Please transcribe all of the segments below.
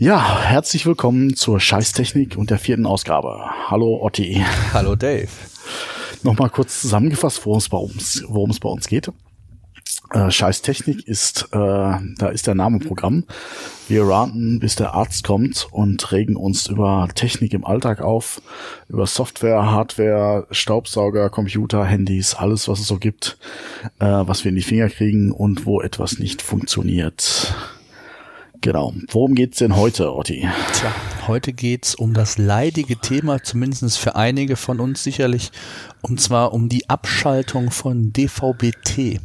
Ja, herzlich willkommen zur Scheißtechnik und der vierten Ausgabe. Hallo Otti. Hallo Dave. Nochmal kurz zusammengefasst, worum es worum es bei uns geht. Äh, Scheißtechnik ist, äh, da ist der Name Programm. Wir ranten, bis der Arzt kommt und regen uns über Technik im Alltag auf, über Software, Hardware, Staubsauger, Computer, Handys, alles, was es so gibt, äh, was wir in die Finger kriegen und wo etwas nicht funktioniert. Genau. Worum geht's denn heute, Otti? Tja, heute geht's um das leidige Thema, zumindest für einige von uns sicherlich, und zwar um die Abschaltung von DVB-T.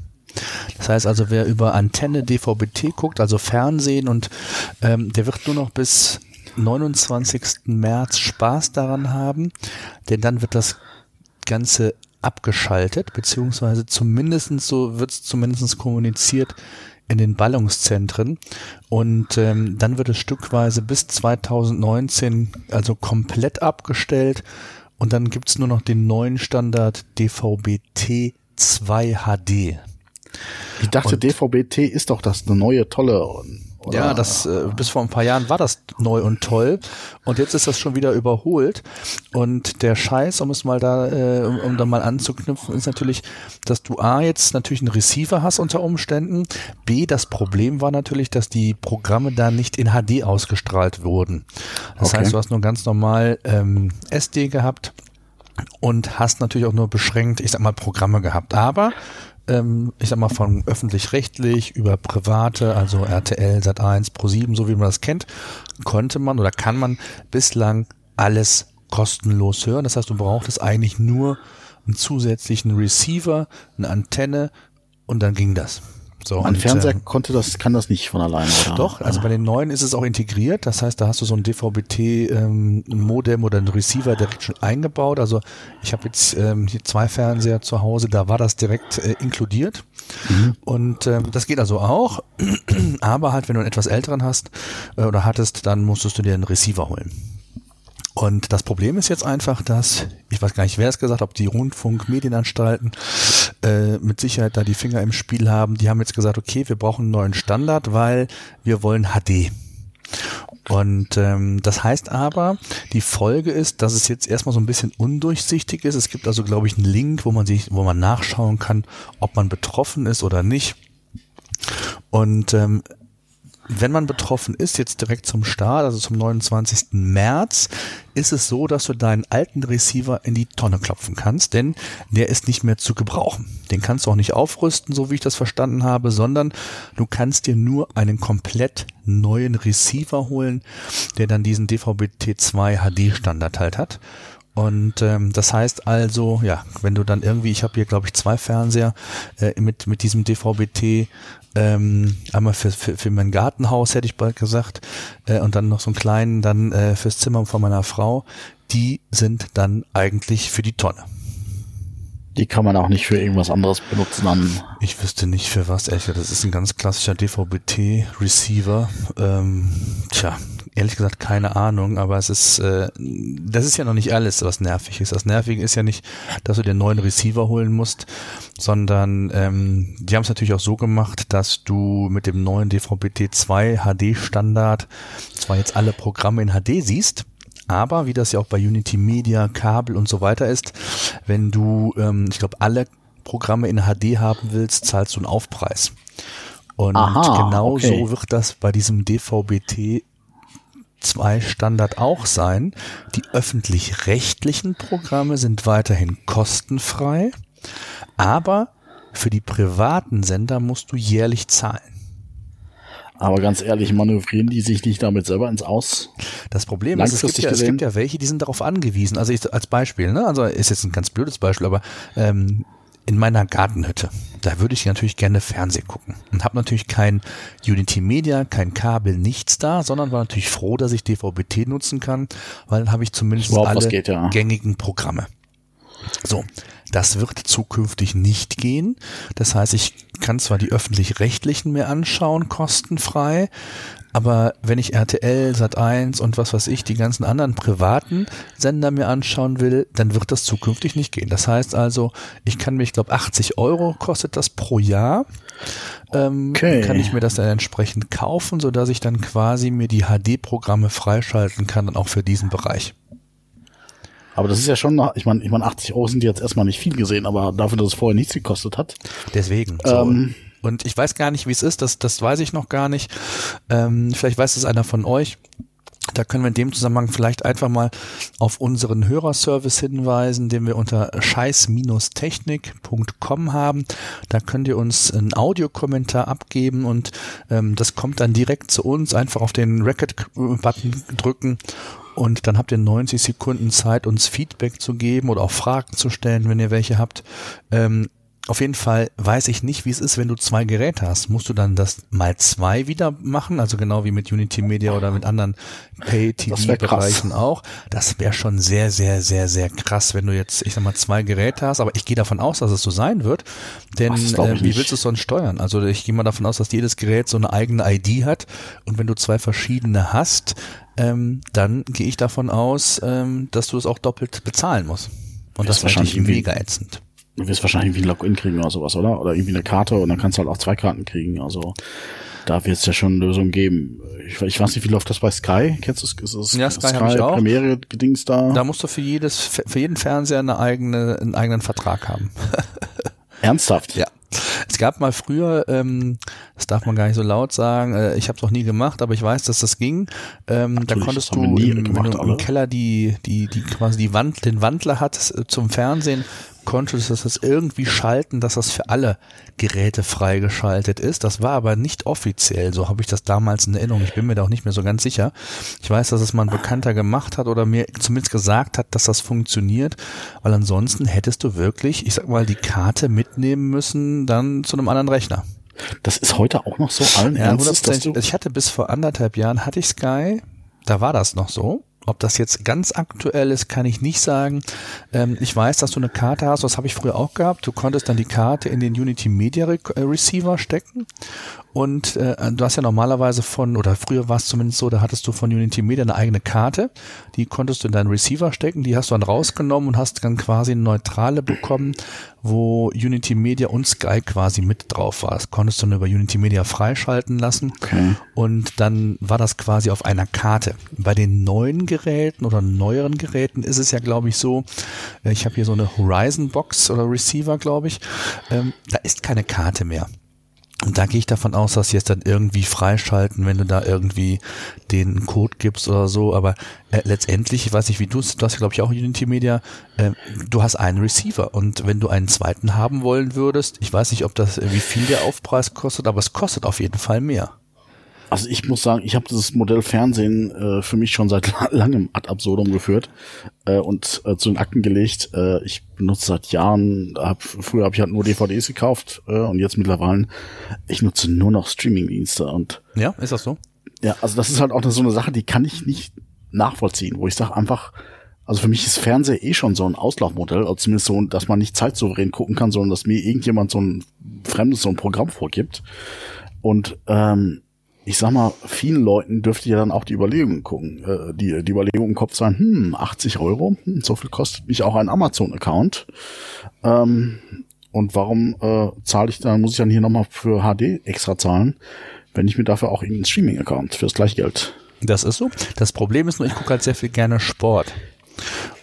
Das heißt also, wer über Antenne DVB-T guckt, also Fernsehen, und ähm, der wird nur noch bis 29. März Spaß daran haben, denn dann wird das Ganze abgeschaltet, beziehungsweise zumindestens so wird es zumindest kommuniziert in den Ballungszentren und ähm, dann wird es stückweise bis 2019 also komplett abgestellt und dann gibt's nur noch den neuen Standard DVB-T 2 HD. Ich dachte, DVB-T ist doch das neue tolle oder? Ja, das äh, bis vor ein paar Jahren war das neu und toll und jetzt ist das schon wieder überholt. Und der Scheiß, um es mal da, äh, um, um da mal anzuknüpfen, ist natürlich, dass du A jetzt natürlich einen Receiver hast unter Umständen. B, das Problem war natürlich, dass die Programme da nicht in HD ausgestrahlt wurden. Das okay. heißt, du hast nur ganz normal ähm, SD gehabt und hast natürlich auch nur beschränkt, ich sag mal, Programme gehabt. Aber ähm, ich sag mal von öffentlich-rechtlich über private, also RTL, Sat1, Pro7, so wie man das kennt, konnte man oder kann man bislang alles kostenlos hören. Das heißt, du brauchtest eigentlich nur einen zusätzlichen Receiver, eine Antenne und dann ging das. So, Ein Fernseher äh, konnte das, kann das nicht von alleine. Oder? Doch, also bei den neuen ist es auch integriert. Das heißt, da hast du so ein DVB-T-Modem ähm, oder ein Receiver direkt schon eingebaut. Also ich habe jetzt ähm, hier zwei Fernseher zu Hause, da war das direkt äh, inkludiert. Mhm. Und ähm, das geht also auch. Aber halt, wenn du einen etwas älteren hast äh, oder hattest, dann musstest du dir einen Receiver holen. Und das Problem ist jetzt einfach, dass, ich weiß gar nicht, wer es gesagt hat, ob die Rundfunkmedienanstalten äh, mit Sicherheit da die Finger im Spiel haben. Die haben jetzt gesagt, okay, wir brauchen einen neuen Standard, weil wir wollen HD. Und ähm, das heißt aber, die Folge ist, dass es jetzt erstmal so ein bisschen undurchsichtig ist. Es gibt also, glaube ich, einen Link, wo man sich, wo man nachschauen kann, ob man betroffen ist oder nicht. Und ähm, wenn man betroffen ist, jetzt direkt zum Start, also zum 29. März, ist es so, dass du deinen alten Receiver in die Tonne klopfen kannst, denn der ist nicht mehr zu gebrauchen. Den kannst du auch nicht aufrüsten, so wie ich das verstanden habe, sondern du kannst dir nur einen komplett neuen Receiver holen, der dann diesen DVB-T2 HD Standard halt hat. Und ähm, das heißt also, ja, wenn du dann irgendwie, ich habe hier glaube ich zwei Fernseher äh, mit mit diesem DVB-T ähm, einmal für, für, für mein Gartenhaus, hätte ich bald gesagt, äh, und dann noch so einen kleinen dann äh, fürs Zimmer von meiner Frau. Die sind dann eigentlich für die Tonne. Die kann man auch nicht für irgendwas anderes benutzen an. Ich wüsste nicht für was, ehrlich Das ist ein ganz klassischer DVB-T-Receiver. Ähm, tja, ehrlich gesagt keine Ahnung, aber es ist, äh, das ist ja noch nicht alles, was nervig ist. Das Nervige ist ja nicht, dass du den neuen Receiver holen musst, sondern ähm, die haben es natürlich auch so gemacht, dass du mit dem neuen DVB-T2 HD-Standard zwar jetzt alle Programme in HD siehst, aber wie das ja auch bei Unity Media, Kabel und so weiter ist, wenn du, ähm, ich glaube, alle Programme in HD haben willst, zahlst du einen Aufpreis. Und Aha, genau okay. so wird das bei diesem DVB-T 2 Standard auch sein. Die öffentlich-rechtlichen Programme sind weiterhin kostenfrei, aber für die privaten Sender musst du jährlich zahlen. Aber ganz ehrlich, manövrieren die sich nicht damit selber ins Aus? Das Problem ist, es gibt, ja, es gibt ja welche, die sind darauf angewiesen. Also ich, als Beispiel, ne? also ist jetzt ein ganz blödes Beispiel, aber ähm, in meiner Gartenhütte, da würde ich natürlich gerne Fernsehen gucken und habe natürlich kein Unity Media, kein Kabel, nichts da, sondern war natürlich froh, dass ich DVB-T nutzen kann, weil dann habe ich zumindest alle geht, ja. gängigen Programme. So, das wird zukünftig nicht gehen. Das heißt, ich kann zwar die öffentlich-rechtlichen mir anschauen, kostenfrei, aber wenn ich RTL, Sat1 und was weiß ich, die ganzen anderen privaten Sender mir anschauen will, dann wird das zukünftig nicht gehen. Das heißt also, ich kann mich, ich glaube 80 Euro kostet das pro Jahr ähm, Okay. kann ich mir das dann entsprechend kaufen, so dass ich dann quasi mir die HD-Programme freischalten kann, dann auch für diesen Bereich. Aber das ist ja schon, ich meine, ich meine, 80 Euro sind jetzt erstmal nicht viel gesehen, aber dafür, dass es vorher nichts gekostet hat. Deswegen. So. Ähm. Und ich weiß gar nicht, wie es ist, das, das weiß ich noch gar nicht. Ähm, vielleicht weiß es einer von euch. Da können wir in dem Zusammenhang vielleicht einfach mal auf unseren Hörerservice hinweisen, den wir unter scheiß-technik.com haben. Da könnt ihr uns einen Audiokommentar abgeben und ähm, das kommt dann direkt zu uns. Einfach auf den Record-Button drücken und dann habt ihr 90 Sekunden Zeit, uns Feedback zu geben oder auch Fragen zu stellen, wenn ihr welche habt. Ähm, auf jeden Fall weiß ich nicht, wie es ist, wenn du zwei Geräte hast. Musst du dann das mal zwei wieder machen? Also genau wie mit Unity Media oder mit anderen. Pay-TV-Bereichen auch. Das wäre schon sehr, sehr, sehr, sehr krass, wenn du jetzt, ich sag mal, zwei Geräte hast. Aber ich gehe davon aus, dass es so sein wird. Denn äh, wie willst du es sonst steuern? Also ich gehe mal davon aus, dass jedes Gerät so eine eigene ID hat. Und wenn du zwei verschiedene hast, ähm, dann gehe ich davon aus, ähm, dass du es auch doppelt bezahlen musst. Und Das das ist wahrscheinlich mega ätzend. Du wirst wahrscheinlich irgendwie ein Login kriegen oder sowas, oder? Oder irgendwie eine Karte und dann kannst du halt auch zwei Karten kriegen. Also da wird es ja schon Lösungen geben. Ich, ich weiß nicht, wie läuft das bei Sky? Kennst du es? Ist Ja, Sky hab ich auch. Premiere Gedings da? Da musst du für jedes, für jeden Fernseher eine eigene, einen eigenen Vertrag haben. Ernsthaft? Ja. Es gab mal früher, ähm, das darf man gar nicht so laut sagen, äh, ich habe es noch nie gemacht, aber ich weiß, dass das ging. Ähm, da konntest du, im, wenn gemacht, du im. Keller die, die, die quasi die Wand, den Wandler hattest äh, zum Fernsehen, konntest du das irgendwie schalten, dass das für alle Geräte freigeschaltet ist. Das war aber nicht offiziell, so habe ich das damals in Erinnerung. Ich bin mir da auch nicht mehr so ganz sicher. Ich weiß, dass es mal ein Bekannter gemacht hat oder mir zumindest gesagt hat, dass das funktioniert, weil ansonsten hättest du wirklich, ich sag mal, die Karte mitnehmen müssen, dann zu einem anderen Rechner. Das ist heute auch noch so allen Ja, Ernstes, dass 100%. du, ich hatte bis vor anderthalb Jahren hatte ich Sky, da war das noch so. Ob das jetzt ganz aktuell ist, kann ich nicht sagen. Ähm, ich weiß, dass du eine Karte hast, das habe ich früher auch gehabt. Du konntest dann die Karte in den Unity Media Re äh, Receiver stecken und äh, du hast ja normalerweise von, oder früher war es zumindest so, da hattest du von Unity Media eine eigene Karte, die konntest du in deinen Receiver stecken, die hast du dann rausgenommen und hast dann quasi eine neutrale bekommen, wo Unity Media und Sky quasi mit drauf war. Das konntest du dann über Unity Media freischalten lassen Okay. und dann war das quasi auf einer Karte. Bei den neuen Geräten oder neueren Geräten ist es ja, glaube ich, so, ich habe hier so eine Horizon Box oder Receiver, glaube ich, ähm, da ist keine Karte mehr. Und da gehe ich davon aus, dass sie es dann irgendwie freischalten, wenn du da irgendwie den Code gibst oder so. Aber äh, letztendlich, ich weiß nicht, wie du es, du hast glaube ich auch Unity Media, äh, du hast einen Receiver und wenn du einen zweiten haben wollen würdest, ich weiß nicht, ob das, äh, wie viel der Aufpreis kostet, aber es kostet auf jeden Fall mehr. Also ich muss sagen, ich habe dieses Modell Fernsehen äh, für mich schon seit la- langem ad absurdum geführt äh, und äh, zu den Akten gelegt. Äh, ich benutze seit Jahren, hab, früher habe ich halt nur DVDs gekauft äh, und jetzt mittlerweile, ich nutze nur noch Streamingdienste und Ja, ist das so? ja, also das ist halt auch so eine Sache, die kann ich nicht nachvollziehen, wo ich sage einfach, also für mich ist Fernseher eh schon so ein Auslaufmodell, also zumindest so, dass man nicht zeitsouverän gucken kann, sondern dass mir irgendjemand so ein fremdes so ein Programm vorgibt. Und ähm, ich sag mal, vielen Leuten dürfte ja dann auch die Überlegung gucken, äh, die, die Überlegung im Kopf sein, hm, 80 Euro, hm, so viel kostet mich auch ein Amazon-Account. Ähm, und warum äh, zahle ich dann, muss ich dann hier nochmal für HD extra zahlen, wenn ich mir dafür auch irgendeinen Streaming-Account fürs gleiche Geld. Das ist so. Das Problem ist nur, ich gucke halt sehr viel gerne Sport.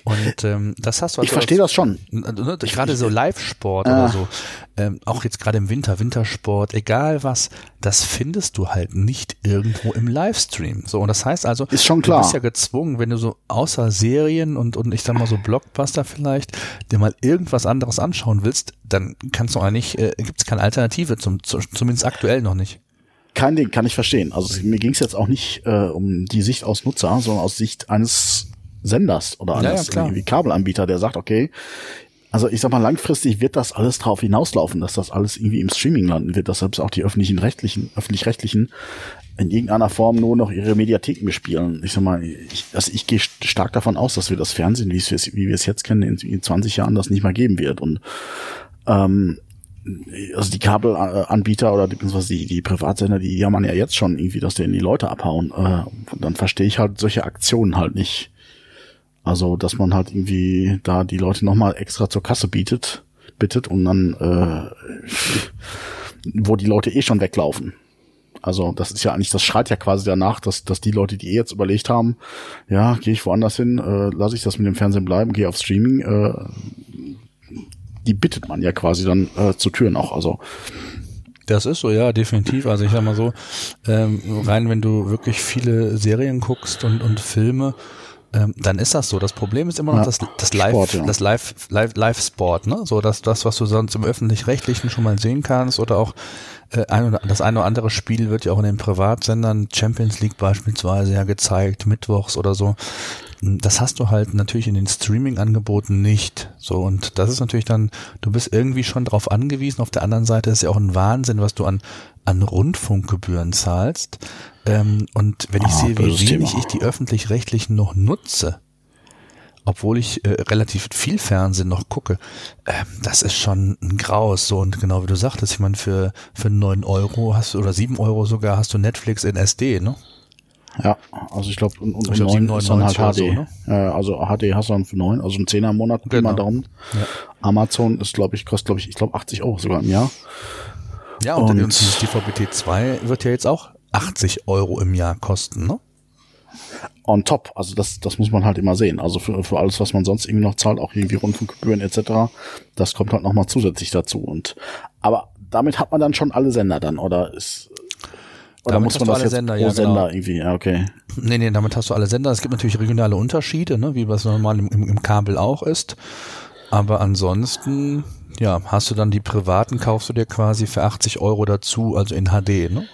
Und ähm, das hast du Ich verstehe das schon. Ne, gerade so Live-Sport oder so, ähm, auch jetzt gerade im Winter, Wintersport, egal was, das findest du halt nicht irgendwo im Livestream. So, und das heißt also, Ist schon du klar. bist ja gezwungen, wenn du so außer Serien und, und ich sag mal so Blockbuster vielleicht, dir mal irgendwas anderes anschauen willst, dann kannst du eigentlich, äh, gibt es keine Alternative, zum, zu, zumindest aktuell noch nicht. Kein Ding, kann ich verstehen. Also mir ging es jetzt auch nicht äh, um die Sicht aus Nutzer, sondern aus Sicht eines Senders oder Ja, eines ja, klar. irgendwie Kabelanbieter, der sagt, okay, also ich sag mal, langfristig wird das alles drauf hinauslaufen, dass das alles irgendwie im Streaming landen wird, dass selbst auch die öffentlichen rechtlichen, öffentlich-rechtlichen in irgendeiner Form nur noch ihre Mediatheken bespielen. Ich sag mal, ich, also ich gehe stark davon aus, dass wir das Fernsehen, wie es, wie wir es jetzt kennen, in, in 20 Jahren das nicht mehr geben wird. Und ähm, also die Kabelanbieter oder beziehungsweise die, die Privatsender, die jammern ja jetzt schon irgendwie, dass denen die Leute abhauen. Äh, und dann verstehe ich halt solche Aktionen halt nicht. Also, dass man halt irgendwie da die Leute nochmal extra zur Kasse bietet, bittet und dann, äh, wo die Leute eh schon weglaufen. Also das ist ja eigentlich, das schreit ja quasi danach, dass, dass die Leute, die eh jetzt überlegt haben, ja, gehe ich woanders hin, äh, lasse ich das mit dem Fernsehen bleiben, gehe auf Streaming, äh, die bittet man ja quasi dann äh, zu Türen auch. Also das ist so, ja, definitiv. Also ich sag mal so, ähm, rein wenn du wirklich viele Serien guckst und, und Filme, ähm, dann ist das so. Das Problem ist immer noch ja, das, das Live, Sport, ja. das Live, Live, Live-Sport, ne? So dass das, was du sonst im öffentlich-rechtlichen schon mal sehen kannst oder auch das eine oder andere Spiel wird ja auch in den Privatsendern Champions League beispielsweise ja gezeigt, mittwochs oder so. Das hast du halt natürlich in den Streaming-Angeboten nicht. So, und das ist natürlich dann, du bist irgendwie schon drauf angewiesen. Auf der anderen Seite ist ja auch ein Wahnsinn, was du an, an Rundfunkgebühren zahlst. Ähm, und wenn ich ah, sehe, wie wenig Thema. ich die öffentlich-rechtlichen noch nutze, obwohl ich äh, relativ viel Fernsehen noch gucke, äh, das ist schon ein Graus. So und genau wie du sagtest, ich meine, für, für neun Euro hast du oder sieben Euro sogar hast du Netflix in SD, ne? Ja, also ich glaube, und, und ich glaub, 9 ist dann halt HD. So, ne? äh, also HD hast du dann für neun, also ein Zehner im Monat, genau. immer darum. Ja. Amazon ist, glaube ich, kostet, glaube ich, ich glaube 80 Euro sogar im Jahr. Ja, und, und, und dieses DVB-T 2 wird ja jetzt auch 80 Euro im Jahr kosten, ne? On top, also das, das muss man halt immer sehen. Also für, für alles, was man sonst irgendwie noch zahlt, auch irgendwie Rundfunkgebühren etc., das kommt halt nochmal zusätzlich dazu. Und aber damit hat man dann schon alle Sender dann, oder ist oder damit muss man das jetzt Sender, pro ja, Sender genau. irgendwie? Ja, okay. Nee, nee, damit hast du alle Sender. Es gibt natürlich regionale Unterschiede, ne, wie was normal im, im, im Kabel auch ist. Aber ansonsten, ja, hast du dann die privaten, kaufst du dir quasi für 80 Euro dazu, also in HD, ne?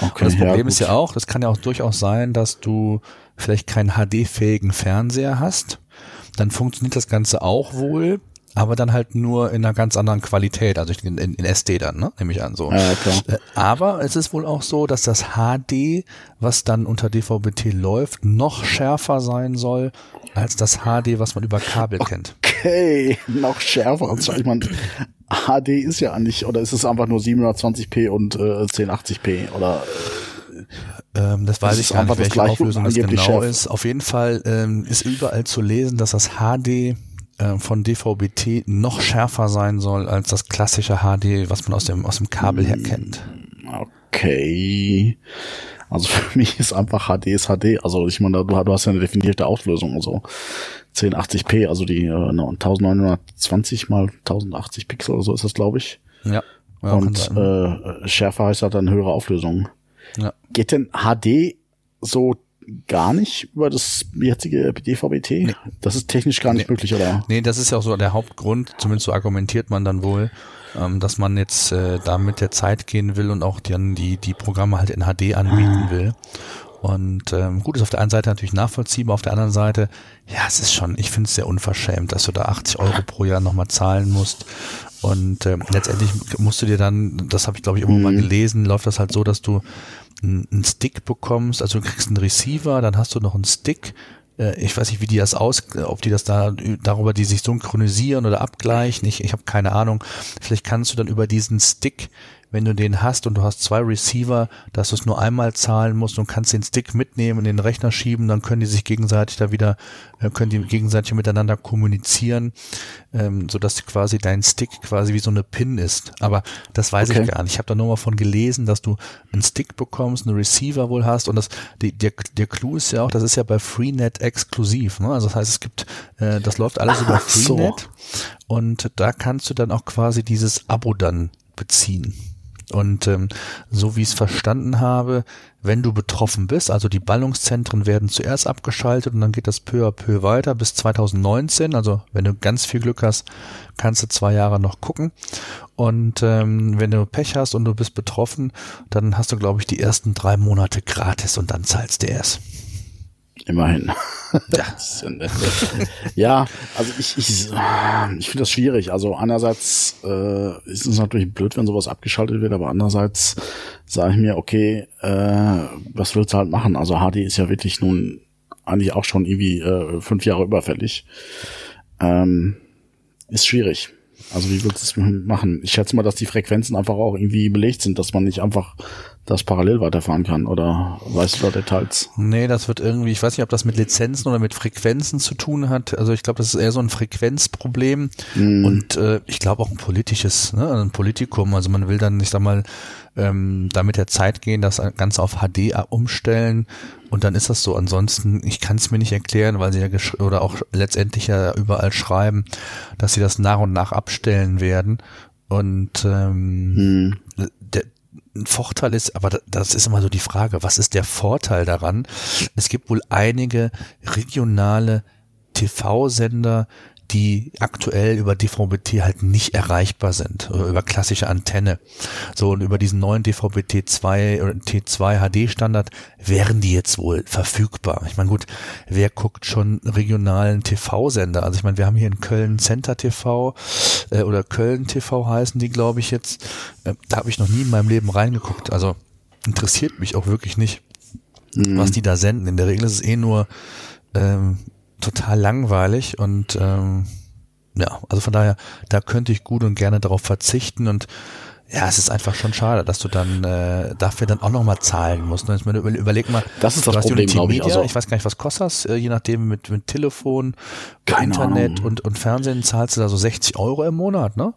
Okay, das Problem ja, ist ja auch, das kann ja auch durchaus sein, dass du vielleicht keinen HD-fähigen Fernseher hast. Dann funktioniert das Ganze auch wohl, aber dann halt nur in einer ganz anderen Qualität, also in, in, SD dann, ne? nehme ich an so. Ja. Äh, aber es ist wohl auch so, dass das HD, was dann unter DVB-T läuft, noch schärfer sein soll als das HD, was man über Kabel okay, kennt. Okay, noch schärfer. Also ich meine, HD ist ja eigentlich, oder ist es einfach nur 720p und äh, 1080p oder ähm, das weiß ich gar nicht, welche Auflösung das genau Chef. ist. Auf jeden Fall ähm, ist überall zu lesen, dass das HD äh, von DVB-T noch schärfer sein soll als das klassische HD, was man aus dem aus dem Kabel her kennt. Okay. Also für mich ist einfach HD ist HD. Also ich meine, du, hast ja eine definierte Auflösung. Also 1080p, also die äh, 1920 mal 1080 Pixel oder so ist das, glaube ich. Ja. ja Und äh, schärfer heißt halt dann höhere Auflösung. Ja. Geht denn HD so gar nicht über das jetzige DVB-T? Nee. Das ist technisch gar nicht nee. möglich, oder? Nee, das ist ja auch so der Hauptgrund, zumindest so argumentiert man dann wohl, ähm, dass man jetzt äh, da mit der Zeit gehen will und auch dann die, die Programme halt in HD anbieten ah. will. Und ähm, gut, ist auf der einen Seite natürlich nachvollziehbar, auf der anderen Seite, ja, es ist schon, ich finde es sehr unverschämt, dass du da 80 Euro pro Jahr nochmal zahlen musst. Und ähm, letztendlich musst du dir dann, das habe ich glaube ich immer mhm. mal gelesen, läuft das halt so, dass du einen Stick bekommst, also du kriegst einen Receiver, dann hast du noch einen Stick, äh, ich weiß nicht, wie die das aus, ob die das da darüber, die sich synchronisieren oder abgleichen. Ich, ich habe keine Ahnung. Vielleicht kannst du dann über diesen Stick wenn du den hast und du hast zwei Receiver, dass du es nur einmal zahlen musst und kannst den Stick mitnehmen und den Rechner schieben, dann können die sich gegenseitig da wieder, äh, können die gegenseitig miteinander kommunizieren, ähm, so dass quasi dein Stick quasi wie so eine Pin ist. Aber das weiß okay. ich gar nicht. Ich habe da nur mal von gelesen, dass du einen Stick bekommst, einen Receiver wohl hast und das, die, der, der Clou ist ja auch, das ist ja bei Freenet exklusiv. Ne? Also das heißt, es gibt, äh, das läuft alles Ach, über Freenet so. und da kannst du dann auch quasi dieses Abo dann beziehen. Und ähm, so wie ich es verstanden habe, wenn du betroffen bist, also die Ballungszentren werden zuerst abgeschaltet und dann geht das peu à peu weiter bis 2019. Also wenn du ganz viel Glück hast, kannst du zwei Jahre noch gucken. Und ähm, wenn du Pech hast und du bist betroffen, dann hast du, glaube ich, die ersten drei Monate gratis und dann zahlst du erst. Immerhin. Ja, ja also ich, ich, ich finde das schwierig. Also einerseits äh, ist es natürlich blöd, wenn sowas abgeschaltet wird, aber andererseits sage ich mir, okay, äh, was willst du halt machen? Also HD ist ja wirklich nun eigentlich auch schon irgendwie äh, fünf Jahre überfällig. Ähm, ist schwierig. Also wie willst du es machen? Ich schätze mal, dass die Frequenzen einfach auch irgendwie belegt sind, dass man nicht einfach das parallel weiterfahren kann oder weißt du da Details? Nee, das wird irgendwie, ich weiß nicht, ob das mit Lizenzen oder mit Frequenzen zu tun hat. Also ich glaube, das ist eher so ein Frequenzproblem mm. und äh, ich glaube auch ein politisches, ne, ein Politikum. Also man will dann, ich sag mal, ähm, damit der Zeit gehen, das Ganze auf HD umstellen und dann ist das so. Ansonsten, ich kann es mir nicht erklären, weil sie ja oder auch letztendlich ja überall schreiben, dass sie das nach und nach abstellen werden. Und ähm, hm. der, ein Vorteil ist, aber das ist immer so die Frage, was ist der Vorteil daran? Es gibt wohl einige regionale TV-Sender, die aktuell über DVB-T halt nicht erreichbar sind, oder über klassische Antenne. So, und über diesen neuen DVB-T2 oder T2 HD-Standard wären die jetzt wohl verfügbar. Ich meine, gut, wer guckt schon regionalen TV-Sender? Also ich meine, wir haben hier in Köln Center TV äh, oder Köln TV heißen die, glaube ich, jetzt. Äh, da habe ich noch nie in meinem Leben reingeguckt. Also interessiert mich auch wirklich nicht, mhm. was die da senden. In der Regel ist es eh nur ähm, total langweilig und ähm, ja, also von daher, da könnte ich gut und gerne darauf verzichten und ja, es ist einfach schon schade, dass du dann äh, dafür dann auch nochmal zahlen musst. Ne? Ich meine, überleg mal, das ist das Problem, glaube ich. Also, ich weiß gar nicht, was kostet das, äh, je nachdem mit, mit Telefon, Internet und, und Fernsehen zahlst du da so 60 Euro im Monat, ne?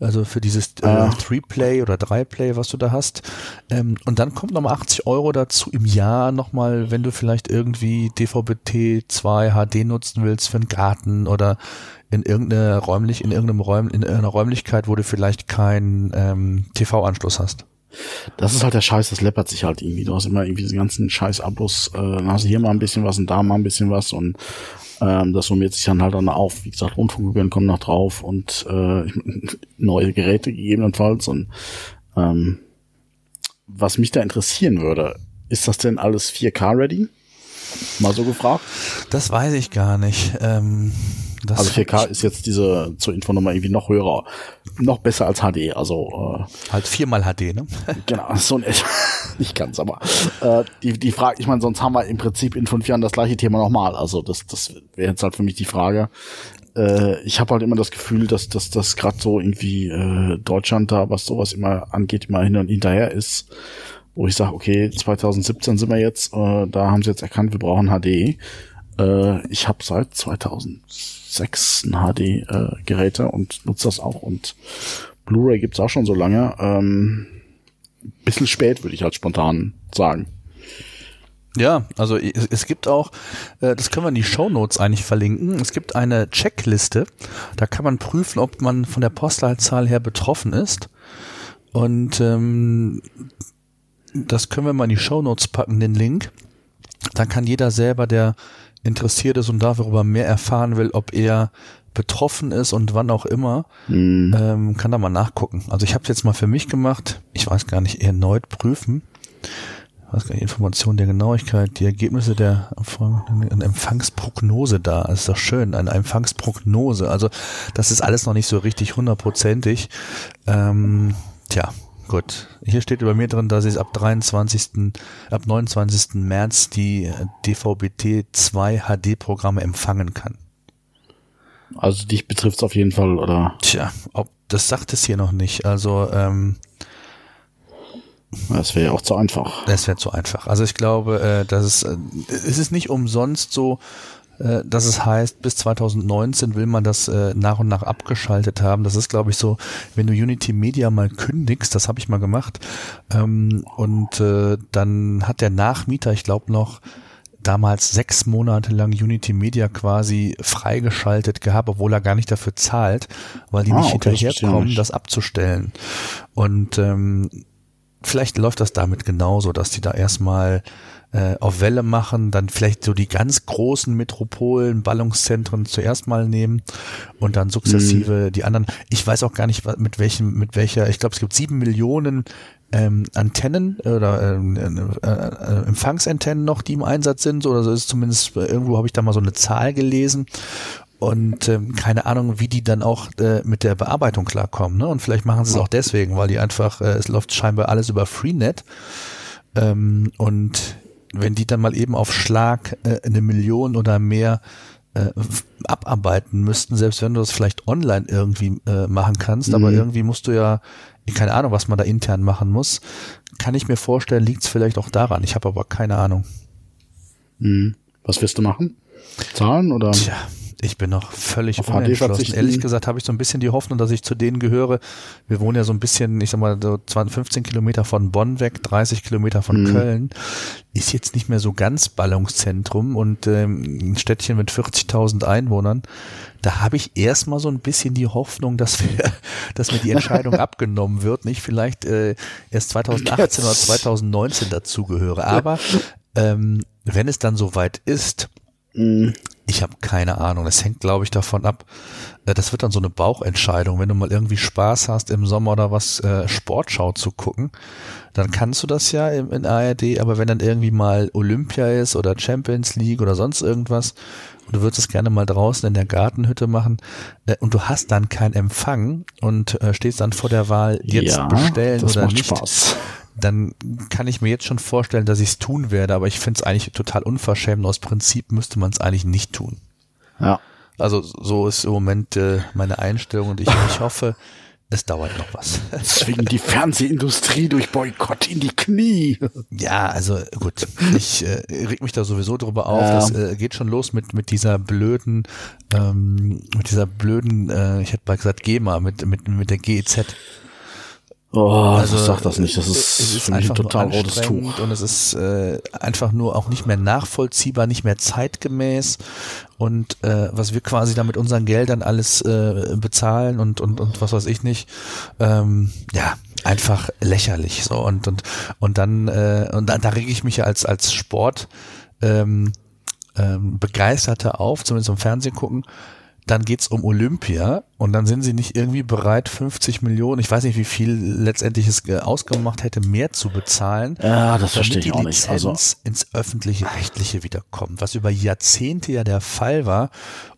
Also für dieses äh, ah. Three-Play oder Drei-Play, was du da hast. Ähm, und dann kommt nochmal 80 Euro dazu im Jahr nochmal, wenn du vielleicht irgendwie DVB-T 2 HD nutzen willst für einen Garten oder in irgendeiner räumlich, in irgendeinem Räum, in irgendeiner Räumlichkeit, wo du vielleicht keinen ähm, TV-Anschluss hast. Das ist halt der Scheiß, das läppert sich halt irgendwie. Du hast immer irgendwie diesen ganzen Scheiß-Abos, äh, dann hast du hier mal ein bisschen was und da mal ein bisschen was und ähm, das summiert sich dann halt dann auf. Wie gesagt, Rundfunkgebühren kommen noch drauf und äh, neue Geräte gegebenenfalls. Und ähm, was mich da interessieren würde, ist das denn alles 4K-ready? Mal so gefragt? Das weiß ich gar nicht. Ähm, also 4K ist jetzt diese zur Info nochmal irgendwie noch höher, noch besser als HD. Also äh, halt viermal HD, ne? genau, so nicht, nicht ganz, aber äh, die die Frage, ich meine, sonst haben wir im Prinzip in fünf Jahren das gleiche Thema nochmal. Also das das wäre jetzt halt für mich die Frage. Äh, ich habe halt immer das Gefühl, dass dass das gerade so irgendwie äh, Deutschland da, was sowas immer angeht, immer hin und hinterher ist wo ich sage, okay, 2017 sind wir jetzt, äh, da haben sie jetzt erkannt, wir brauchen HD. Äh, ich habe seit 2006 ein HD-Geräte äh, und nutze das auch und Blu-ray gibt's auch schon so lange. Ähm, bisschen spät, würde ich halt spontan sagen. Ja, also es gibt auch, äh, das können wir in die Show Notes eigentlich verlinken. Es gibt eine Checkliste, da kann man prüfen, ob man von der Postleitzahl her betroffen ist. Und ähm, das können wir mal in die Show Notes packen, den Link. Dann kann jeder selber, der interessiert ist und darüber mehr erfahren will, ob er betroffen ist und wann auch immer, mhm. ähm, kann da mal nachgucken. Also ich habe es jetzt mal für mich gemacht. Ich weiß gar nicht, erneut prüfen. Ich weiß gar nicht, Information der Genauigkeit, die Ergebnisse der eine Empfangsprognose da. Das ist doch schön, eine Empfangsprognose. Also das ist alles noch nicht so richtig hundertprozentig. Ähm, tja, Gut, hier steht über mir drin, dass ich ab 23., ab 29. März die DVB-T 2 HD-Programme empfangen kann. Also dich betrifft es auf jeden Fall, oder? Tja, ob, das sagt es hier noch nicht. Also, ähm, das wäre ja auch zu einfach. Das wäre zu einfach. Also ich glaube, äh, dass es, äh, es ist nicht umsonst so, äh, dass es heißt, bis 2019 will man das äh, nach und nach abgeschaltet haben. Das ist, glaube ich, so, wenn du Unity Media mal kündigst, das habe ich mal gemacht, ähm, und äh, dann hat der Nachmieter, ich glaube noch, damals sechs Monate lang Unity Media quasi freigeschaltet gehabt, obwohl er gar nicht dafür zahlt, weil die ah, nicht okay, hinterherkommen, das abzustellen. Und ähm, vielleicht läuft das damit genauso, dass die da erstmal äh, auf Welle machen, dann vielleicht so die ganz großen Metropolen, Ballungszentren zuerst mal nehmen und dann sukzessive mhm. die anderen. Ich weiß auch gar nicht, mit welchem, mit welcher, ich glaube, es gibt sieben Millionen ähm, Antennen oder ähm, äh, äh, Empfangsantennen noch, die im Einsatz sind, oder so ist zumindest, äh, irgendwo habe ich da mal so eine Zahl gelesen und ähm, keine Ahnung, wie die dann auch äh, mit der Bearbeitung klarkommen. Ne? Und vielleicht machen sie es auch deswegen, weil die einfach, äh, es läuft scheinbar alles über Freenet ähm, und wenn die dann mal eben auf Schlag äh, eine Million oder mehr äh, abarbeiten müssten, selbst wenn du das vielleicht online irgendwie äh, machen kannst, mhm. aber irgendwie musst du ja, keine Ahnung, was man da intern machen muss. Kann ich mir vorstellen, liegt es vielleicht auch daran. Ich habe aber keine Ahnung. Mhm. Was wirst du machen? Zahlen oder? Tja, ich bin noch völlig Auf unentschlossen. Ehrlich gesagt habe ich so ein bisschen die Hoffnung, dass ich zu denen gehöre. Wir wohnen ja so ein bisschen, ich sag mal, so 20, 15 Kilometer von Bonn weg, 30 Kilometer von mhm. Köln. Ist jetzt nicht mehr so ganz Ballungszentrum und ähm, ein Städtchen mit 40.000 Einwohnern. Da habe ich erstmal so ein bisschen die Hoffnung, dass wir, dass mir die Entscheidung abgenommen wird, nicht vielleicht äh, erst 2018 jetzt. oder 2019 dazugehöre. Aber ähm, wenn es dann soweit ist, mhm. Ich habe keine Ahnung. Das hängt, glaube ich, davon ab. Äh, das wird dann so eine Bauchentscheidung. Wenn du mal irgendwie Spaß hast, im Sommer oder was äh, Sportschau zu gucken, dann kannst du das ja in, ARD. Aber wenn dann irgendwie mal Olympia ist oder Champions League oder sonst irgendwas und du würdest es gerne mal draußen in der Gartenhütte machen äh, und du hast dann keinen Empfang und stehst dann vor der Wahl, jetzt ja, bestellen oder nicht. Spaß dann kann ich mir jetzt schon vorstellen, dass ich es tun werde, aber ich finde es eigentlich total unverschämt. Aus Prinzip müsste man es eigentlich nicht tun. Ja. Also so ist im Moment äh, meine Einstellung und ich, ich hoffe, es dauert noch was. Zwingen die Fernsehindustrie durch Boykott in die Knie. Ja, also gut, ich äh, reg mich da sowieso drüber auf. Ja. Das äh, geht schon los mit mit dieser blöden, ähm, mit dieser blöden, äh, ich hätte mal gesagt GEMA, mit mit mit der GEZ. Oh, also, sag das nicht. Das ist, es ist einfach ein total rotes Tuch. Und es ist äh, einfach nur auch nicht mehr nachvollziehbar, nicht mehr zeitgemäß. Und äh, was wir quasi da mit unseren Geldern alles äh, bezahlen und, und, und was weiß ich nicht, ähm, ja, einfach lächerlich. So und und und dann äh, und da, da rege ich mich ja als als Sport ähm, ähm, Begeisterter auf, zumindest im Fernsehen gucken dann geht's um Olympia und dann sind sie nicht irgendwie bereit, 50 Millionen, ich weiß nicht, wie viel letztendlich es ausgemacht hätte, mehr zu bezahlen. Ja, das verstehe ich auch nicht. Also ins öffentliche Rechtliche wiederkommt, was über Jahrzehnte ja der Fall war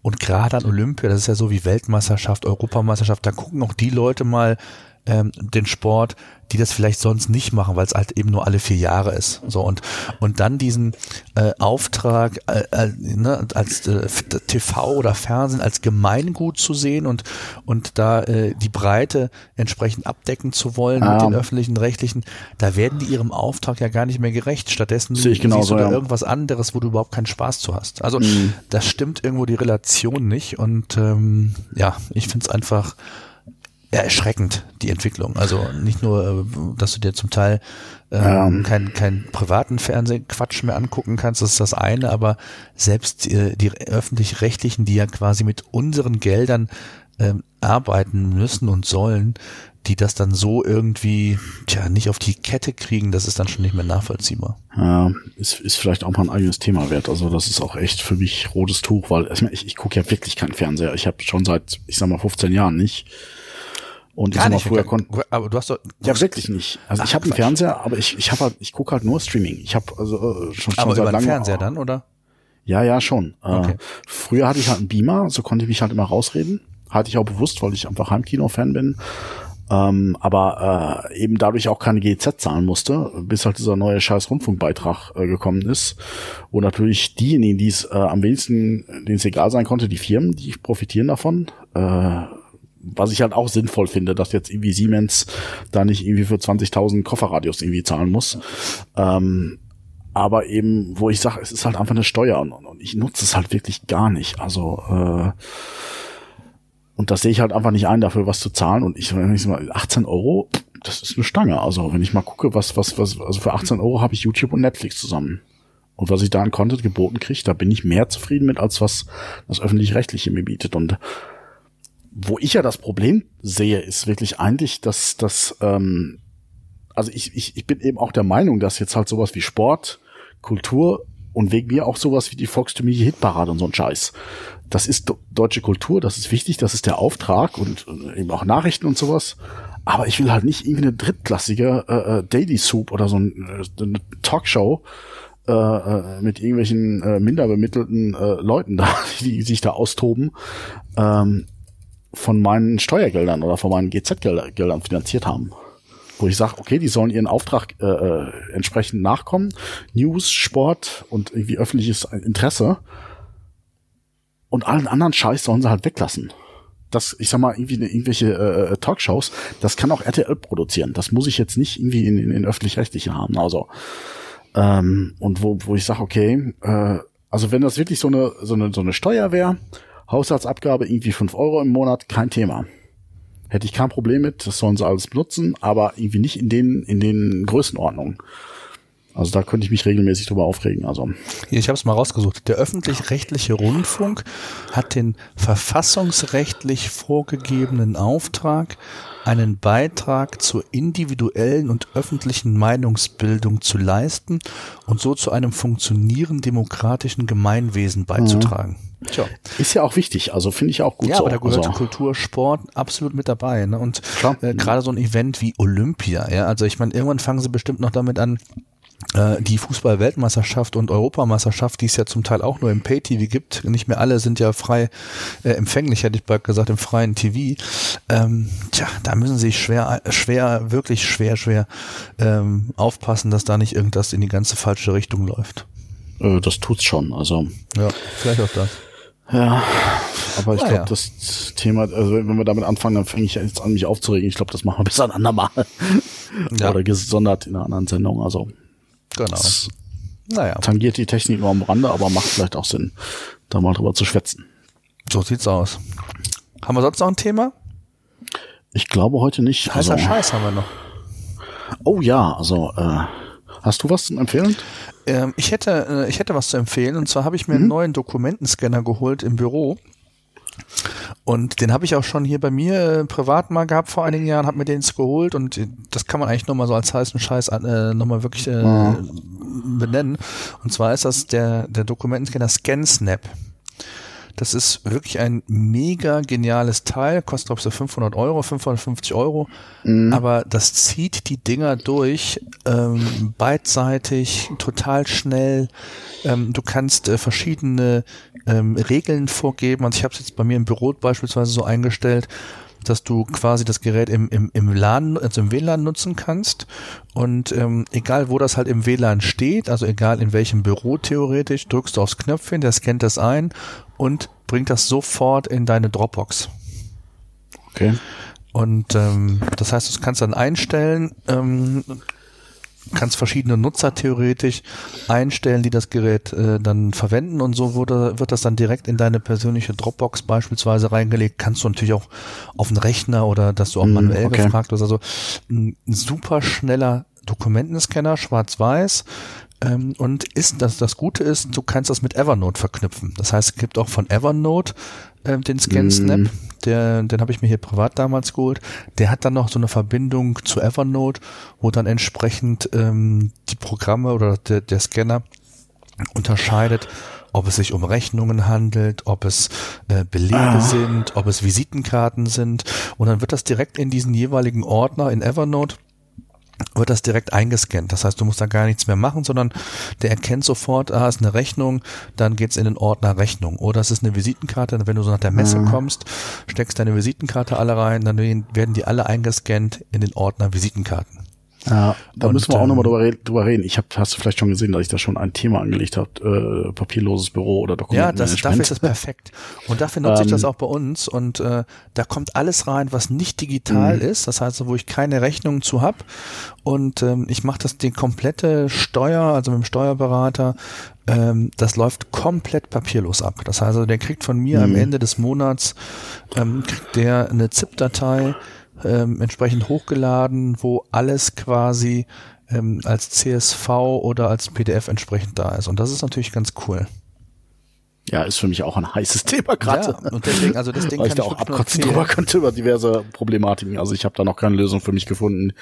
und gerade an Olympia, das ist ja so wie Weltmeisterschaft, Europameisterschaft, da gucken auch die Leute mal ähm, den Sport, die das vielleicht sonst nicht machen, weil es halt eben nur alle vier Jahre ist. So und und dann diesen äh, Auftrag äh, äh, ne, als äh, TV oder Fernsehen als Gemeingut zu sehen und und da äh, die Breite entsprechend abdecken zu wollen um. mit den öffentlichen rechtlichen, da werden die ihrem Auftrag ja gar nicht mehr gerecht. Stattdessen Sehe ich genauso, siehst du da ja. irgendwas anderes, wo du überhaupt keinen Spaß zu hast. Also mhm. das stimmt irgendwo die Relation nicht und ähm, ja, ich finde es einfach erschreckend, die Entwicklung. Also nicht nur, äh, dass du dir zum Teil ähm, ähm. keinen kein privaten Fernsehquatsch mehr angucken kannst, das ist das eine, aber selbst äh, die öffentlich-rechtlichen, die ja quasi mit unseren Geldern ähm, arbeiten müssen und sollen, die das dann so irgendwie, tja, nicht auf die Kette kriegen, das ist dann schon nicht mehr nachvollziehbar. Ja, ist, ist vielleicht auch mal ein eigenes Thema wert. Also das ist auch echt für mich rotes Tuch, weil ich, ich gucke ja wirklich keinen Fernseher. Ich habe schon seit, ich sag mal, 15 Jahren nicht. Und Gar ich nicht, früher konnte. Aber du hast doch. Ja, wirklich nicht. Also Ach, ich habe einen Fernseher, aber ich, ich habe halt, ich gucke halt nur Streaming. Ich habe also äh, schon, schon aber seit langem. Fernseher dann, oder? Ja, ja, schon. Äh, okay. Äh, früher hatte ich halt einen Beamer, so konnte ich mich halt immer rausreden. Hatte ich auch bewusst, weil ich einfach Heimkino-Fan bin. Ähm, aber äh, eben dadurch auch keine GZ zahlen musste, bis halt dieser neue scheiß Rundfunkbeitrag äh, gekommen ist. Und natürlich diejenigen, die es äh, am wenigsten, denen es egal sein konnte, die Firmen, die profitieren davon. Äh, was ich halt auch sinnvoll finde, dass jetzt irgendwie Siemens da nicht irgendwie für 20.000 Kofferradios irgendwie zahlen muss. Ähm, aber eben, wo ich sage, es ist halt einfach eine Steuer und, und ich nutze es halt wirklich gar nicht. Also äh, und das sehe ich halt einfach nicht ein, dafür was zu zahlen. Und ich, wenn ich mal 18 Euro, das ist eine Stange. Also wenn ich mal gucke, was, was, was, also für 18 Euro habe ich YouTube und Netflix zusammen. Und was ich da an Content geboten kriege, da bin ich mehr zufrieden mit, als was das öffentlich-rechtliche mir bietet. Und wo ich ja das Problem sehe, ist wirklich eigentlich, dass das, ähm, also ich, ich, ich bin eben auch der Meinung, dass jetzt halt sowas wie Sport, Kultur und wegen mir auch sowas wie die volkstümliche Hitparade und so ein Scheiß. Das ist deutsche Kultur, das ist wichtig, das ist der Auftrag und äh, eben auch Nachrichten und sowas. Aber ich will halt nicht irgendwie eine drittklassige äh, äh Daily Soup oder so ein, äh, eine Talkshow äh, mit irgendwelchen äh, minderbemittelten äh, Leuten da, die sich da austoben. Ähm, von meinen Steuergeldern oder von meinen GZ-Geldern finanziert haben. Wo ich sage, okay, die sollen ihren Auftrag äh, äh, entsprechend nachkommen. News, Sport und irgendwie öffentliches Interesse. und allen anderen Scheiß sollen sie halt weglassen. Das, ich sag mal, irgendwie eine, irgendwelche äh, Talkshows, das kann auch RTL produzieren. Das muss ich jetzt nicht irgendwie in, in, in öffentlich-rechtlichen haben. Also ähm, und wo, wo ich sage, okay, äh, also wenn das wirklich so eine, so eine, so eine Steuer wäre, Haushaltsabgabe irgendwie fünf Euro im Monat, kein Thema. Hätte ich kein Problem mit, das sollen sie alles benutzen, aber irgendwie nicht in den, in den Größenordnungen. Also da könnte ich mich regelmäßig drüber aufregen. Also ich habe es mal rausgesucht. Der öffentlich-rechtliche Rundfunk hat den verfassungsrechtlich vorgegebenen Auftrag, einen Beitrag zur individuellen und öffentlichen Meinungsbildung zu leisten und so zu einem funktionierenden demokratischen Gemeinwesen beizutragen. Mhm. Tja. Ist ja auch wichtig, also finde ich auch gut ja, so. aber da gehört also, Kultur, Sport absolut mit dabei. Ne? Und äh, gerade so ein Event wie Olympia, ja, also ich meine, irgendwann fangen sie bestimmt noch damit an, äh, die Fußball-Weltmeisterschaft und Europameisterschaft, die es ja zum Teil auch nur im Pay-TV gibt, nicht mehr alle sind ja frei äh, empfänglich, hätte ich bald gesagt, im freien TV. Ähm, tja, da müssen sie schwer, schwer, wirklich schwer, schwer ähm, aufpassen, dass da nicht irgendwas in die ganze falsche Richtung läuft. äh, das tut's schon. Also Ja, vielleicht auch das. Ja, aber ich Na glaube, ja. das Thema, also wenn wir damit anfangen, dann fange ich jetzt an, mich aufzuregen. Ich glaube, das machen wir bis ein andermal. Ja. Oder gesondert in einer anderen Sendung. Also Genau. das Naja, tangiert die Technik nur am Rande, aber macht vielleicht auch Sinn, da mal drüber zu schwätzen. so sieht's aus. Haben wir sonst noch ein Thema? Ich glaube heute nicht. Heißer also, Scheiß haben wir noch. Oh ja, also äh, hast du was zum Empfehlen? Ähm, ich hätte, äh, ich hätte was zu empfehlen. Und zwar habe ich mir einen neuen Dokumentenscanner geholt im Büro. Und den habe ich auch schon hier bei mir äh, privat mal gehabt vor einigen Jahren, habe mir den jetzt geholt und äh, das kann man eigentlich nochmal so als heißen Scheiß äh, nochmal wirklich äh, benennen. Und zwar ist das der, der Dokumentenscanner ScanSnap. Das ist wirklich ein mega geniales Teil, kostet glaube ich so 500 Euro, 550 Euro, aber das zieht die Dinger durch, ähm, beidseitig, total schnell. Ähm, du kannst äh, verschiedene ähm, Regeln vorgeben. Also ich habe es jetzt bei mir im Büro beispielsweise so eingestellt, dass du quasi das Gerät im, im, im LAN, also im WLAN nutzen kannst. Und ähm, egal wo das halt im WLAN steht, also egal in welchem Büro theoretisch, drückst du aufs Knöpfchen, der scannt das ein und bringt das sofort in deine Dropbox. Okay. Und ähm, das heißt, du kannst dann einstellen, ähm, kannst verschiedene Nutzer theoretisch einstellen, die das Gerät äh, dann verwenden und so wurde, wird das dann direkt in deine persönliche Dropbox beispielsweise reingelegt. Kannst du natürlich auch auf den Rechner oder dass du auch Mm, manuell okay. gefragt wirst. Also ein super schneller Dokumentenscanner, schwarz-weiß. Ähm, und ist das, das Gute ist, du kannst das mit Evernote verknüpfen. Das heißt, es gibt auch von Evernote ähm, den Scan-Snap. Mm. Der, den habe ich mir hier privat damals geholt. Der hat dann noch so eine Verbindung zu Evernote, wo dann entsprechend ähm, die Programme oder der, der Scanner unterscheidet, ob es sich um Rechnungen handelt, ob es äh, Belege Ah. sind, ob es Visitenkarten sind. Und dann wird das direkt in diesen jeweiligen Ordner in Evernote wird das direkt eingescannt. Das heißt, du musst da gar nichts mehr machen, sondern der erkennt sofort, ah, ist eine Rechnung, dann geht's in den Ordner Rechnung. Oder es ist eine Visitenkarte, wenn du so nach der Messe Mhm. kommst, steckst deine Visitenkarte alle rein, dann werden die alle eingescannt in den Ordner Visitenkarten. Ja, da Und, müssen wir auch ähm, nochmal drüber, re drüber reden. Ich hab, hast du vielleicht schon gesehen, dass ich da schon ein Thema angelegt habe, äh, papierloses Büro oder Ja, das, Dokumentenmanagement. dafür ist das perfekt. Und dafür nutze ich Ähm, das auch bei uns. Und äh, da kommt alles rein, was nicht digital Mhm. ist. Das heißt, wo ich keine Rechnung zu hab. Und ähm, ich mache das die komplette Steuer, also mit dem Steuerberater. Ähm, das läuft komplett papierlos ab. Das heißt, also, der kriegt von mir am Mhm. Ende des Monats ähm, kriegt der eine ZIP-Datei ähm, entsprechend hochgeladen, wo alles quasi ähm, als CSV oder als PDF entsprechend da ist. Und das ist natürlich ganz cool. Ja, ist für mich auch ein heißes Thema gerade. Ja, und deswegen, also das Ding Weil kann ich da auch abkotzen drüber könnte über diverse Problematiken. Also ich habe da noch keine Lösung für mich gefunden,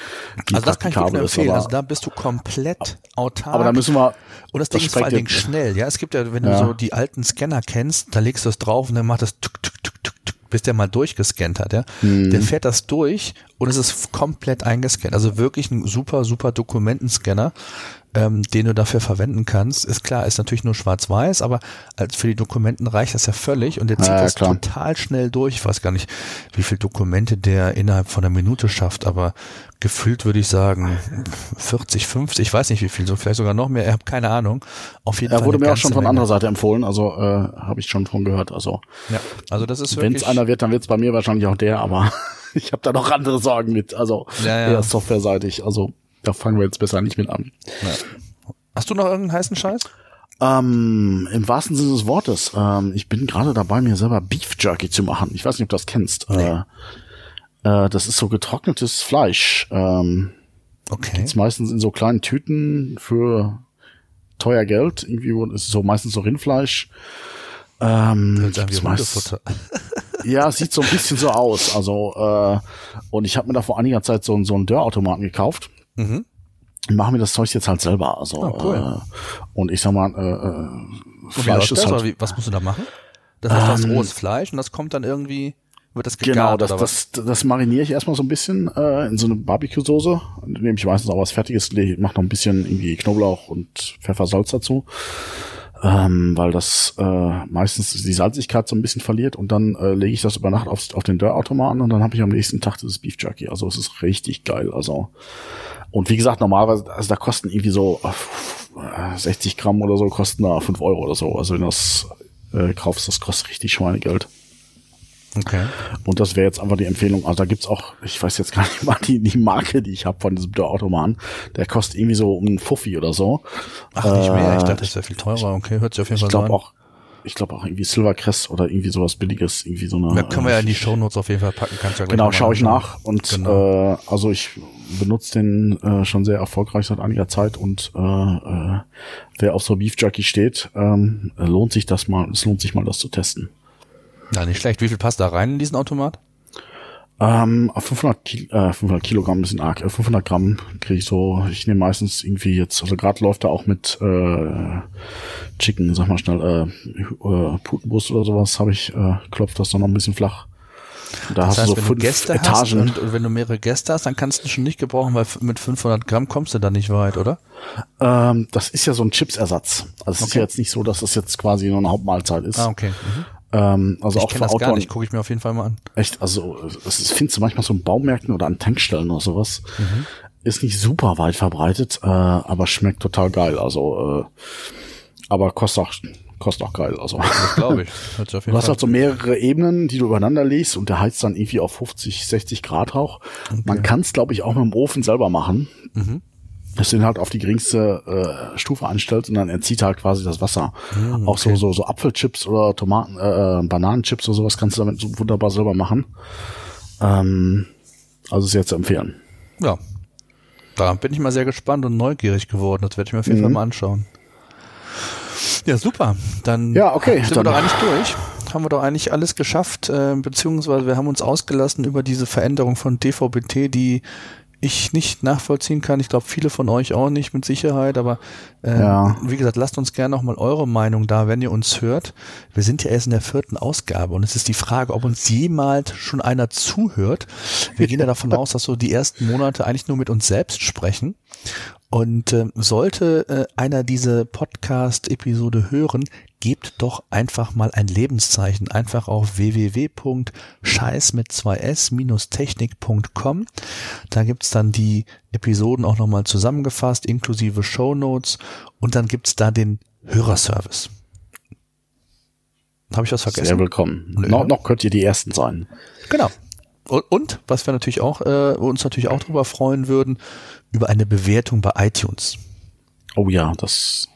Also das kann ich wirklich ist. empfehlen. Aber, Also da bist du komplett autark. aber da müssen wir, und das Ding das ist vor allen Dingen schnell. Ja, es gibt ja, wenn Ja. du so die alten Scanner kennst, da legst du es drauf und dann macht das tuk, tuk, tuk, tuk, bis der mal durchgescannt hat. Ja, Mhm. der fährt das durch und es ist komplett eingescannt. Also wirklich ein super, super Dokumentenscanner. Ähm, den du dafür verwenden kannst. Ist klar, ist natürlich nur schwarz-weiß, aber als für die Dokumenten reicht das ja völlig und der zieht Ja, das klar. total schnell durch. Ich weiß gar nicht, wie viele Dokumente der innerhalb von einer Minute schafft, aber gefühlt würde ich sagen 40, 50, ich weiß nicht wie viel, so vielleicht sogar noch mehr, ich habe keine Ahnung. Auf jeden Er Fall wurde mir auch schon von Menge. anderer Seite empfohlen, also äh, habe ich schon von gehört. Also Ja, also das ist wenn wirklich es einer wird, dann wird es bei mir wahrscheinlich auch der, aber ich habe da noch andere Sorgen mit. Also Ja, ja. eher softwareseitig. Also da fangen wir jetzt besser nicht mit an. Hast du noch irgendeinen heißen Scheiß? Ähm, Im wahrsten Sinne des Wortes. Ähm, ich bin gerade dabei, mir selber Beef Jerky zu machen. Ich weiß nicht, ob du das kennst. Äh, äh, das ist so getrocknetes Fleisch. Ähm, Okay. ist meistens in so kleinen Tüten für teuer Geld. Irgendwie ist es so meistens so Rindfleisch. Ähm, gibt's meist- ja, sieht so ein bisschen so aus. Also äh, und ich habe mir da vor einiger Zeit so, so einen Dörrautomaten gekauft. Mhm. Machen wir das Zeug jetzt halt selber. Also Oh, cool. äh, und ich sag mal, äh, äh, Fleisch ist das? halt wie, was musst du da machen? Das ist das Ähm, rohes Fleisch und das kommt dann irgendwie, wird das Genau, gegart das, oder was? das, das mariniere ich erstmal so ein bisschen äh, in so eine Barbecue-Soße. Nehme ich meistens auch was Fertiges, mache noch ein bisschen irgendwie Knoblauch und Pfeffersalz dazu. Ähm, weil das äh, meistens die Salzigkeit so ein bisschen verliert und dann äh, lege ich das über Nacht auf, auf den Dörrautomaten und dann habe ich am nächsten Tag dieses Beef Jerky. Also es ist richtig geil. Also und wie gesagt, normalerweise, also da kosten irgendwie so äh, 60 Gramm oder so, kosten da 5 Euro oder so. Also wenn du das äh, kaufst, das kostet richtig Schweinegeld. Okay. Und das wäre jetzt einfach die Empfehlung. Also da gibt's auch, ich weiß jetzt gar nicht mal die, die Marke, die ich habe von diesem Automan. Der kostet irgendwie so um einen Fuffi oder so. Ach, nicht mehr. Ich Äh, dachte, das wäre viel teurer. Okay, hört sich auf jeden Ich Fall so glaube an. auch, ich glaube auch irgendwie Silvercrest oder irgendwie sowas Billiges, irgendwie so eine. Da können wir ja in die äh, Shownotes auf jeden Fall packen. Kannst du ja gleich Genau, schaue ich nach und Genau. äh, also ich benutze den äh, schon sehr erfolgreich seit einiger Zeit und äh, äh, wer auf so Beef Jerky steht, ähm, lohnt sich das mal, es lohnt sich mal das zu testen. Ja, nicht schlecht. Wie viel passt da rein in diesen Automat? Ähm, auf 500, Ki äh, 500 Kilogramm ein bisschen arg. Äh, 500 Gramm kriege ich so. Ich nehme meistens irgendwie jetzt, also gerade läuft er auch mit äh, Chicken, sag mal schnell, äh, äh, Putenbrust oder sowas habe ich, äh, klopft das dann noch ein bisschen flach. Da Das hast heißt, du so wenn du Gäste hast Etagen. und, und wenn du mehrere Gäste hast, dann kannst du schon nicht gebrauchen, weil mit 500 Gramm kommst du da nicht weit, oder? ähm, das ist ja so ein Chipsersatz. Also es ist Okay. ja jetzt nicht so, dass das jetzt quasi nur eine Hauptmahlzeit ist. Ah, okay. Mhm. Ähm, also Ich auch für das gar Outdoor. nicht. Gucke ich mir auf jeden Fall mal an. Echt, also es findest du manchmal so in Baumärkten oder an Tankstellen oder sowas. Mhm. Ist nicht super weit verbreitet, äh, aber schmeckt total geil. Also, äh, aber kostet auch, kostet auch geil. Also glaube ich. Hört auf jeden du hast Fall. halt so mehrere Ebenen, die du übereinander legst und der heizt dann irgendwie auf 50, 60 Grad Rauch. Man kann es, glaube ich, auch mit dem Ofen selber machen. Mhm. Dass du ihn halt auf die geringste äh, Stufe anstellst und dann erzieht halt quasi das Wasser. Auch so, so, so Apfelchips oder Tomaten, äh, Bananenchips oder sowas kannst du damit so wunderbar selber machen. Ähm, also ist jetzt zu empfehlen. Ja. Da bin ich mal sehr gespannt und neugierig geworden. Das werde ich mir auf jeden Mhm. Fall mal anschauen. Ja, super. Dann Ja, okay, sind wir dann- doch eigentlich durch. Haben wir doch eigentlich alles geschafft, äh, beziehungsweise wir haben uns ausgelassen über diese Veränderung von DVB-T, die ich nicht nachvollziehen kann. Ich glaube, viele von euch auch nicht mit Sicherheit, aber äh, Ja. wie gesagt, lasst uns gerne nochmal eure Meinung da, wenn ihr uns hört. Wir sind ja erst in der vierten Ausgabe und es ist die Frage, ob uns jemals schon einer zuhört. Wir gehen ja davon aus, dass so die ersten Monate eigentlich nur mit uns selbst sprechen. Und äh, sollte äh, einer diese Podcast-Episode hören, gebt doch einfach mal ein Lebenszeichen. Einfach auf www.scheiß mit 2s-technik.com. Da gibt's dann die Episoden auch nochmal zusammengefasst, inklusive Shownotes. Und dann gibt's da den Hörerservice. Habe ich was vergessen? Sehr willkommen. Noch, noch könnt ihr die Ersten sein. Genau. Und, und was wir natürlich auch, äh, uns natürlich auch darüber freuen würden, über eine Bewertung bei iTunes. Oh ja, das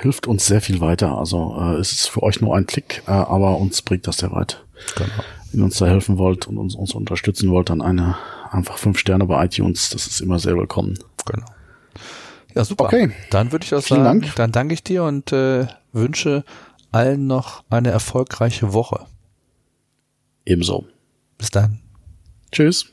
hilft uns sehr viel weiter. Also äh, es ist für euch nur ein Klick, äh, aber uns bringt das sehr weit. Genau. Wenn ihr uns da helfen wollt und uns, uns unterstützen wollt, dann eine einfach fünf Sterne bei iTunes. Das ist immer sehr willkommen. Genau. Ja, super. Okay. Dann würde ich das Vielen sagen. Dank. Dann danke ich dir und äh, wünsche allen noch eine erfolgreiche Woche. Ebenso. Bis dann. Tschüss.